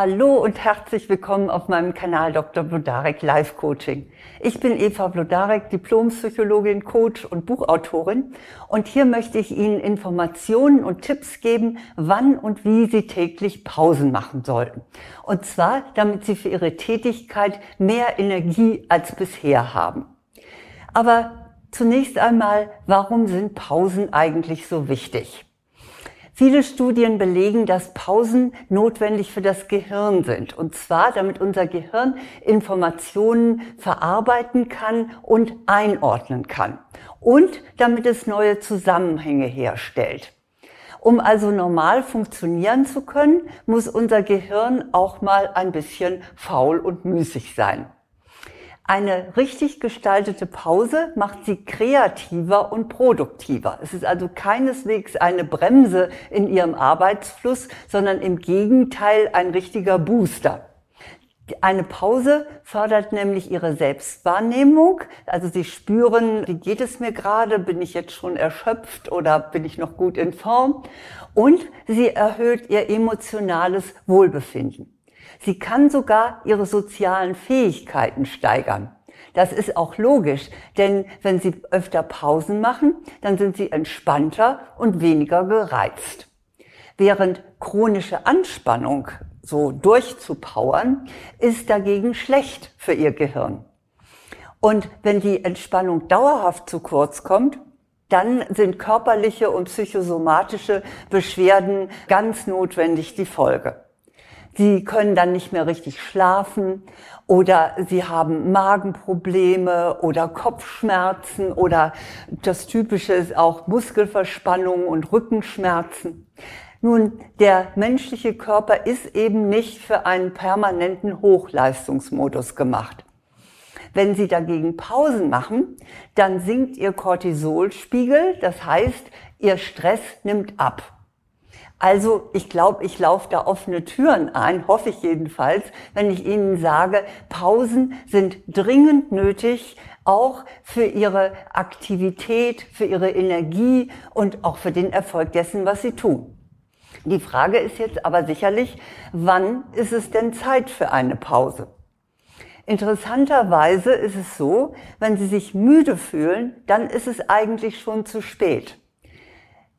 Hallo und herzlich willkommen auf meinem Kanal Dr. Blodarek Life Coaching. Ich bin Eva Blodarek, Diplompsychologin, Coach und Buchautorin und hier möchte ich Ihnen Informationen und Tipps geben, wann und wie Sie täglich Pausen machen sollten. Und zwar, damit Sie für Ihre Tätigkeit mehr Energie als bisher haben. Aber zunächst einmal, warum sind Pausen eigentlich so wichtig? Viele Studien belegen, dass Pausen notwendig für das Gehirn sind. Und zwar, damit unser Gehirn Informationen verarbeiten kann und einordnen kann. Und damit es neue Zusammenhänge herstellt. Um also normal funktionieren zu können, muss unser Gehirn auch mal ein bisschen faul und müßig sein. Eine richtig gestaltete Pause macht sie kreativer und produktiver. Es ist also keineswegs eine Bremse in ihrem Arbeitsfluss, sondern im Gegenteil ein richtiger Booster. Eine Pause fördert nämlich ihre Selbstwahrnehmung. Also sie spüren, wie geht es mir gerade? Bin ich jetzt schon erschöpft oder bin ich noch gut in Form? Und sie erhöht ihr emotionales Wohlbefinden. Sie kann sogar ihre sozialen Fähigkeiten steigern. Das ist auch logisch, denn wenn Sie öfter Pausen machen, dann sind Sie entspannter und weniger gereizt. Während chronische Anspannung so durchzupowern, ist dagegen schlecht für Ihr Gehirn. Und wenn die Entspannung dauerhaft zu kurz kommt, dann sind körperliche und psychosomatische Beschwerden ganz notwendig die Folge. Sie können dann nicht mehr richtig schlafen oder sie haben Magenprobleme oder Kopfschmerzen oder das Typische ist auch Muskelverspannungen und Rückenschmerzen. Nun, der menschliche Körper ist eben nicht für einen permanenten Hochleistungsmodus gemacht. Wenn Sie dagegen Pausen machen, dann sinkt Ihr Cortisolspiegel, das heißt, Ihr Stress nimmt ab. Also ich glaube, ich laufe da offene Türen ein, hoffe ich jedenfalls, wenn ich Ihnen sage, Pausen sind dringend nötig, auch für Ihre Aktivität, für Ihre Energie und auch für den Erfolg dessen, was Sie tun. Die Frage ist jetzt aber sicherlich, wann ist es denn Zeit für eine Pause? Interessanterweise ist es so, wenn Sie sich müde fühlen, dann ist es eigentlich schon zu spät.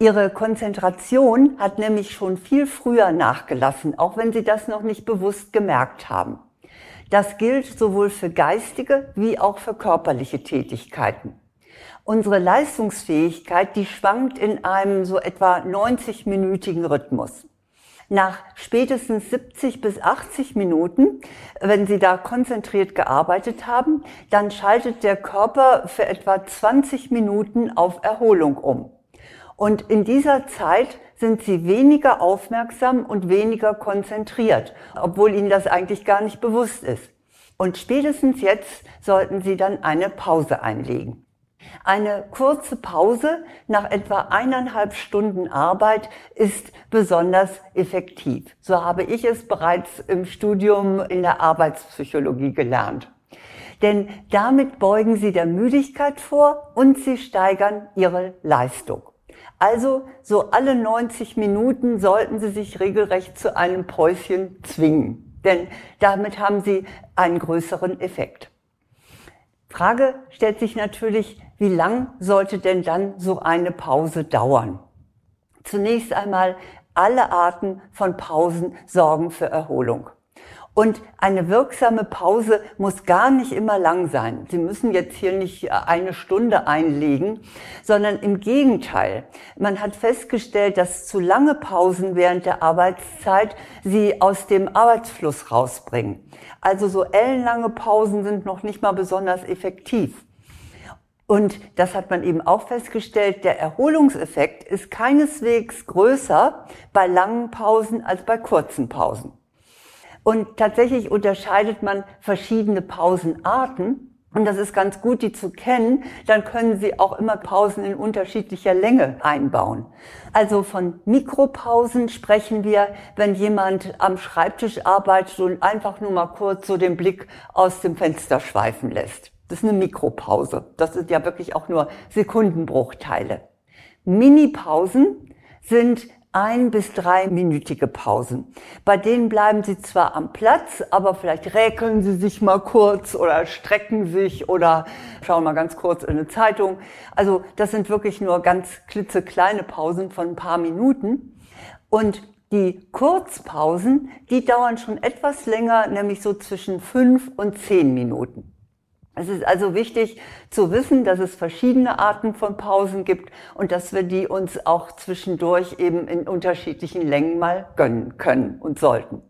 Ihre Konzentration hat nämlich schon viel früher nachgelassen, auch wenn Sie das noch nicht bewusst gemerkt haben. Das gilt sowohl für geistige wie auch für körperliche Tätigkeiten. Unsere Leistungsfähigkeit, die schwankt in einem so etwa 90-minütigen Rhythmus. Nach spätestens 70 bis 80 Minuten, wenn Sie da konzentriert gearbeitet haben, dann schaltet der Körper für etwa 20 Minuten auf Erholung um. Und in dieser Zeit sind sie weniger aufmerksam und weniger konzentriert, obwohl ihnen das eigentlich gar nicht bewusst ist. Und spätestens jetzt sollten sie dann eine Pause einlegen. Eine kurze Pause nach etwa eineinhalb Stunden Arbeit ist besonders effektiv. So habe ich es bereits im Studium in der Arbeitspsychologie gelernt. Denn damit beugen Sie der Müdigkeit vor und Sie steigern Ihre Leistung. Also so alle 90 Minuten sollten Sie sich regelrecht zu einem Päuschen zwingen, denn damit haben Sie einen größeren Effekt. Frage stellt sich natürlich, wie lang sollte denn dann so eine Pause dauern? Zunächst einmal, alle Arten von Pausen sorgen für Erholung. Und eine wirksame Pause muss gar nicht immer lang sein. Sie müssen jetzt hier nicht eine Stunde einlegen, sondern im Gegenteil. Man hat festgestellt, dass zu lange Pausen während der Arbeitszeit sie aus dem Arbeitsfluss rausbringen. Also so ellenlange Pausen sind noch nicht mal besonders effektiv. Und das hat man eben auch festgestellt, der Erholungseffekt ist keineswegs größer bei langen Pausen als bei kurzen Pausen. Und tatsächlich unterscheidet man verschiedene Pausenarten. Und das ist ganz gut, die zu kennen. Dann können Sie auch immer Pausen in unterschiedlicher Länge einbauen. Also von Mikropausen sprechen wir, wenn jemand am Schreibtisch arbeitet und einfach nur mal kurz so den Blick aus dem Fenster schweifen lässt. Das ist eine Mikropause. Das sind ja wirklich auch nur Sekundenbruchteile. Minipausen sind ein bis dreiminütige Pausen. Bei denen bleiben Sie zwar am Platz, aber vielleicht räkeln Sie sich mal kurz oder strecken sich oder schauen mal ganz kurz in eine Zeitung. Also das sind wirklich nur ganz klitzekleine Pausen von ein paar Minuten. Und die Kurzpausen, die dauern schon etwas länger, nämlich so zwischen fünf und zehn Minuten. Es ist also wichtig zu wissen, dass es verschiedene Arten von Pausen gibt und dass wir die uns auch zwischendurch eben in unterschiedlichen Längen mal gönnen können und sollten.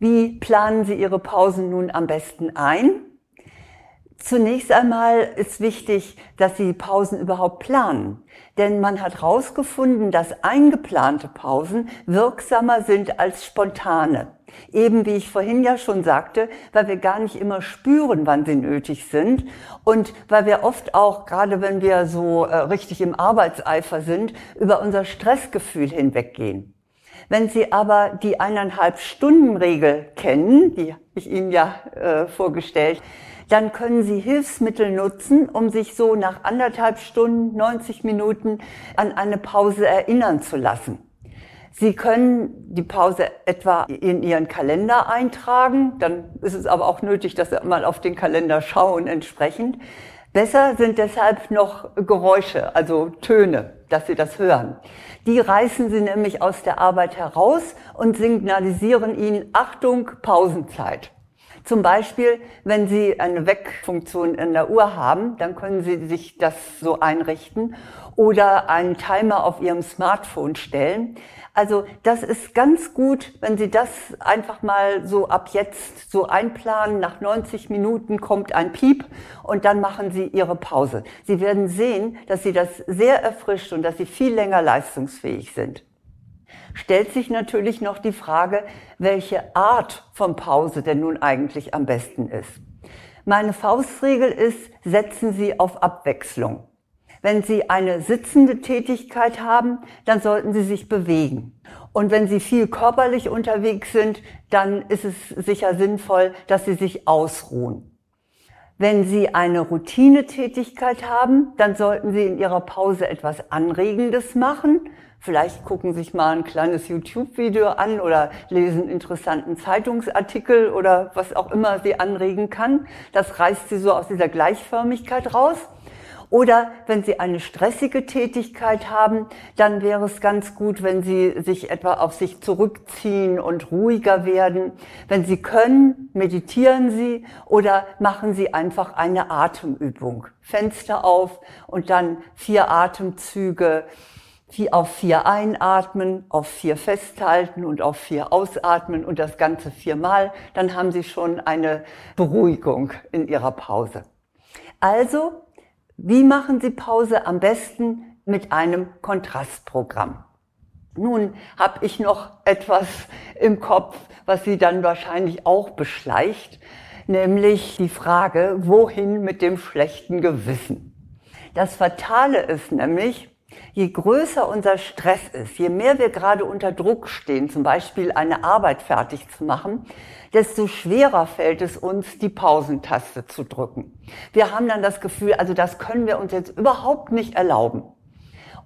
Wie planen Sie Ihre Pausen nun am besten ein? Zunächst einmal ist wichtig, dass Sie Pausen überhaupt planen. Denn man hat herausgefunden, dass eingeplante Pausen wirksamer sind als spontane. Eben wie ich vorhin ja schon sagte, weil wir gar nicht immer spüren, wann sie nötig sind und weil wir oft auch, gerade wenn wir so äh, richtig im Arbeitseifer sind, über unser Stressgefühl hinweggehen. Wenn Sie aber die eineinhalb Stunden Regel kennen, die ich Ihnen ja äh, vorgestellt, dann können Sie Hilfsmittel nutzen, um sich so nach anderthalb Stunden, 90 Minuten an eine Pause erinnern zu lassen. Sie können die Pause etwa in Ihren Kalender eintragen, dann ist es aber auch nötig, dass Sie mal auf den Kalender schauen entsprechend. Besser sind deshalb noch Geräusche, also Töne, dass Sie das hören. Die reißen Sie nämlich aus der Arbeit heraus und signalisieren Ihnen Achtung, Pausenzeit. Zum Beispiel, wenn Sie eine Wegfunktion in der Uhr haben, dann können Sie sich das so einrichten oder einen Timer auf Ihrem Smartphone stellen. Also das ist ganz gut, wenn Sie das einfach mal so ab jetzt so einplanen. Nach 90 Minuten kommt ein Piep und dann machen Sie Ihre Pause. Sie werden sehen, dass Sie das sehr erfrischt und dass Sie viel länger leistungsfähig sind stellt sich natürlich noch die Frage, welche Art von Pause denn nun eigentlich am besten ist. Meine Faustregel ist, setzen Sie auf Abwechslung. Wenn Sie eine sitzende Tätigkeit haben, dann sollten Sie sich bewegen. Und wenn Sie viel körperlich unterwegs sind, dann ist es sicher sinnvoll, dass Sie sich ausruhen. Wenn Sie eine Routinetätigkeit haben, dann sollten Sie in Ihrer Pause etwas Anregendes machen, Vielleicht gucken sich mal ein kleines YouTube-Video an oder lesen interessanten Zeitungsartikel oder was auch immer sie anregen kann. Das reißt sie so aus dieser Gleichförmigkeit raus. Oder wenn Sie eine stressige Tätigkeit haben, dann wäre es ganz gut, wenn Sie sich etwa auf sich zurückziehen und ruhiger werden. Wenn Sie können, meditieren Sie oder machen Sie einfach eine Atemübung. Fenster auf und dann vier Atemzüge wie auf vier einatmen, auf vier festhalten und auf vier ausatmen und das Ganze viermal, dann haben Sie schon eine Beruhigung in Ihrer Pause. Also, wie machen Sie Pause am besten mit einem Kontrastprogramm? Nun habe ich noch etwas im Kopf, was Sie dann wahrscheinlich auch beschleicht, nämlich die Frage, wohin mit dem schlechten Gewissen? Das Fatale ist nämlich, Je größer unser Stress ist, je mehr wir gerade unter Druck stehen, zum Beispiel eine Arbeit fertig zu machen, desto schwerer fällt es uns, die Pausentaste zu drücken. Wir haben dann das Gefühl, also das können wir uns jetzt überhaupt nicht erlauben.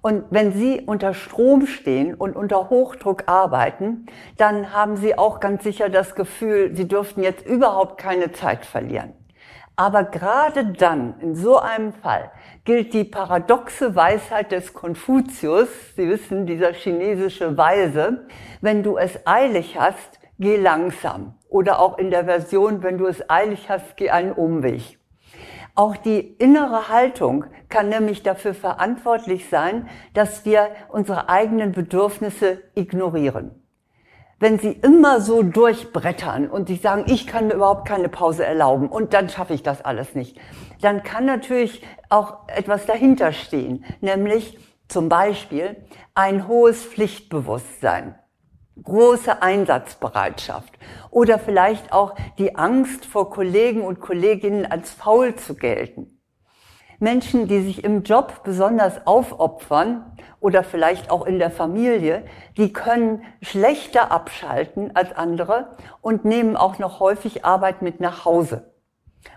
Und wenn Sie unter Strom stehen und unter Hochdruck arbeiten, dann haben Sie auch ganz sicher das Gefühl, Sie dürften jetzt überhaupt keine Zeit verlieren. Aber gerade dann, in so einem Fall, gilt die paradoxe Weisheit des Konfuzius, Sie wissen, dieser chinesische Weise, wenn du es eilig hast, geh langsam. Oder auch in der Version, wenn du es eilig hast, geh einen Umweg. Auch die innere Haltung kann nämlich dafür verantwortlich sein, dass wir unsere eigenen Bedürfnisse ignorieren wenn sie immer so durchbrettern und sich sagen, ich kann mir überhaupt keine Pause erlauben und dann schaffe ich das alles nicht, dann kann natürlich auch etwas dahinter stehen, nämlich zum Beispiel ein hohes Pflichtbewusstsein, große Einsatzbereitschaft oder vielleicht auch die Angst vor Kollegen und Kolleginnen als faul zu gelten. Menschen, die sich im Job besonders aufopfern oder vielleicht auch in der Familie, die können schlechter abschalten als andere und nehmen auch noch häufig Arbeit mit nach Hause.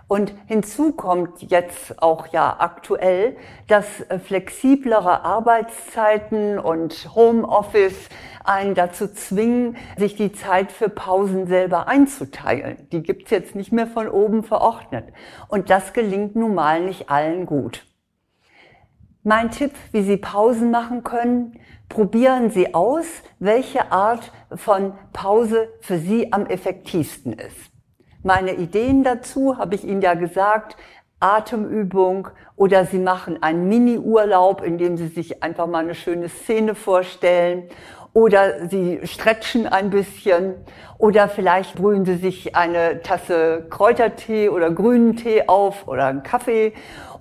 Und hinzu kommt jetzt auch ja aktuell, dass äh, flexiblere Arbeitszeiten und Homeoffice einen dazu zwingen, sich die Zeit für Pausen selber einzuteilen. Die gibt's jetzt nicht mehr von oben verordnet. Und das gelingt nun mal nicht allen gut. Mein Tipp, wie Sie Pausen machen können, probieren Sie aus, welche Art von Pause für Sie am effektivsten ist. Meine Ideen dazu habe ich Ihnen ja gesagt. Atemübung oder Sie machen einen Mini-Urlaub, in dem Sie sich einfach mal eine schöne Szene vorstellen oder Sie stretchen ein bisschen oder vielleicht brühen Sie sich eine Tasse Kräutertee oder grünen Tee auf oder einen Kaffee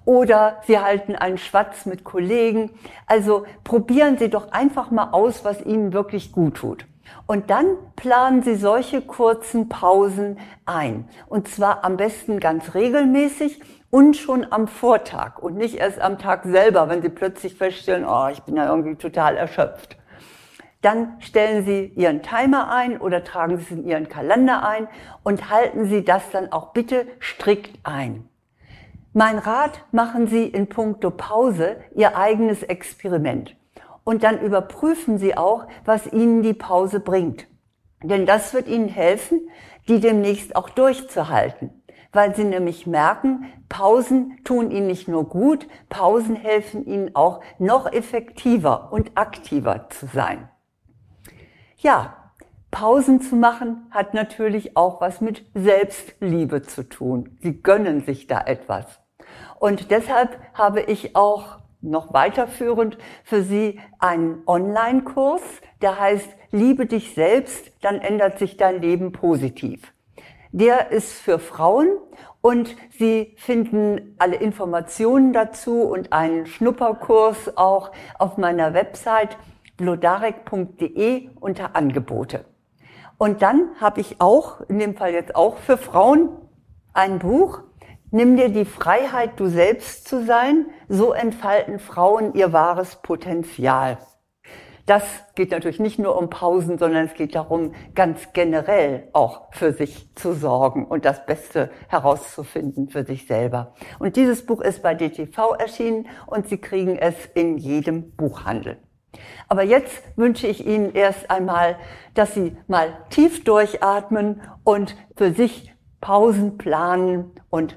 oder Sie halten einen Schwatz mit Kollegen. Also probieren Sie doch einfach mal aus, was Ihnen wirklich gut tut. Und dann planen Sie solche kurzen Pausen ein. Und zwar am besten ganz regelmäßig und schon am Vortag und nicht erst am Tag selber, wenn Sie plötzlich feststellen, oh, ich bin ja irgendwie total erschöpft. Dann stellen Sie Ihren Timer ein oder tragen Sie es in Ihren Kalender ein und halten Sie das dann auch bitte strikt ein. Mein Rat, machen Sie in puncto Pause Ihr eigenes Experiment und dann überprüfen Sie auch, was Ihnen die Pause bringt. Denn das wird Ihnen helfen, die demnächst auch durchzuhalten. Weil Sie nämlich merken, Pausen tun Ihnen nicht nur gut, Pausen helfen Ihnen auch noch effektiver und aktiver zu sein. Ja, Pausen zu machen hat natürlich auch was mit Selbstliebe zu tun. Sie gönnen sich da etwas. Und deshalb habe ich auch noch weiterführend für Sie einen Online-Kurs, der heißt Liebe dich selbst, dann ändert sich dein Leben positiv. Der ist für Frauen und Sie finden alle Informationen dazu und einen Schnupperkurs auch auf meiner Website blodarek.de unter Angebote. Und dann habe ich auch, in dem Fall jetzt auch für Frauen, ein Buch, Nimm dir die Freiheit, du selbst zu sein, so entfalten Frauen ihr wahres Potenzial. Das geht natürlich nicht nur um Pausen, sondern es geht darum, ganz generell auch für sich zu sorgen und das Beste herauszufinden für sich selber. Und dieses Buch ist bei DTV erschienen und Sie kriegen es in jedem Buchhandel. Aber jetzt wünsche ich Ihnen erst einmal, dass Sie mal tief durchatmen und für sich Pausen planen und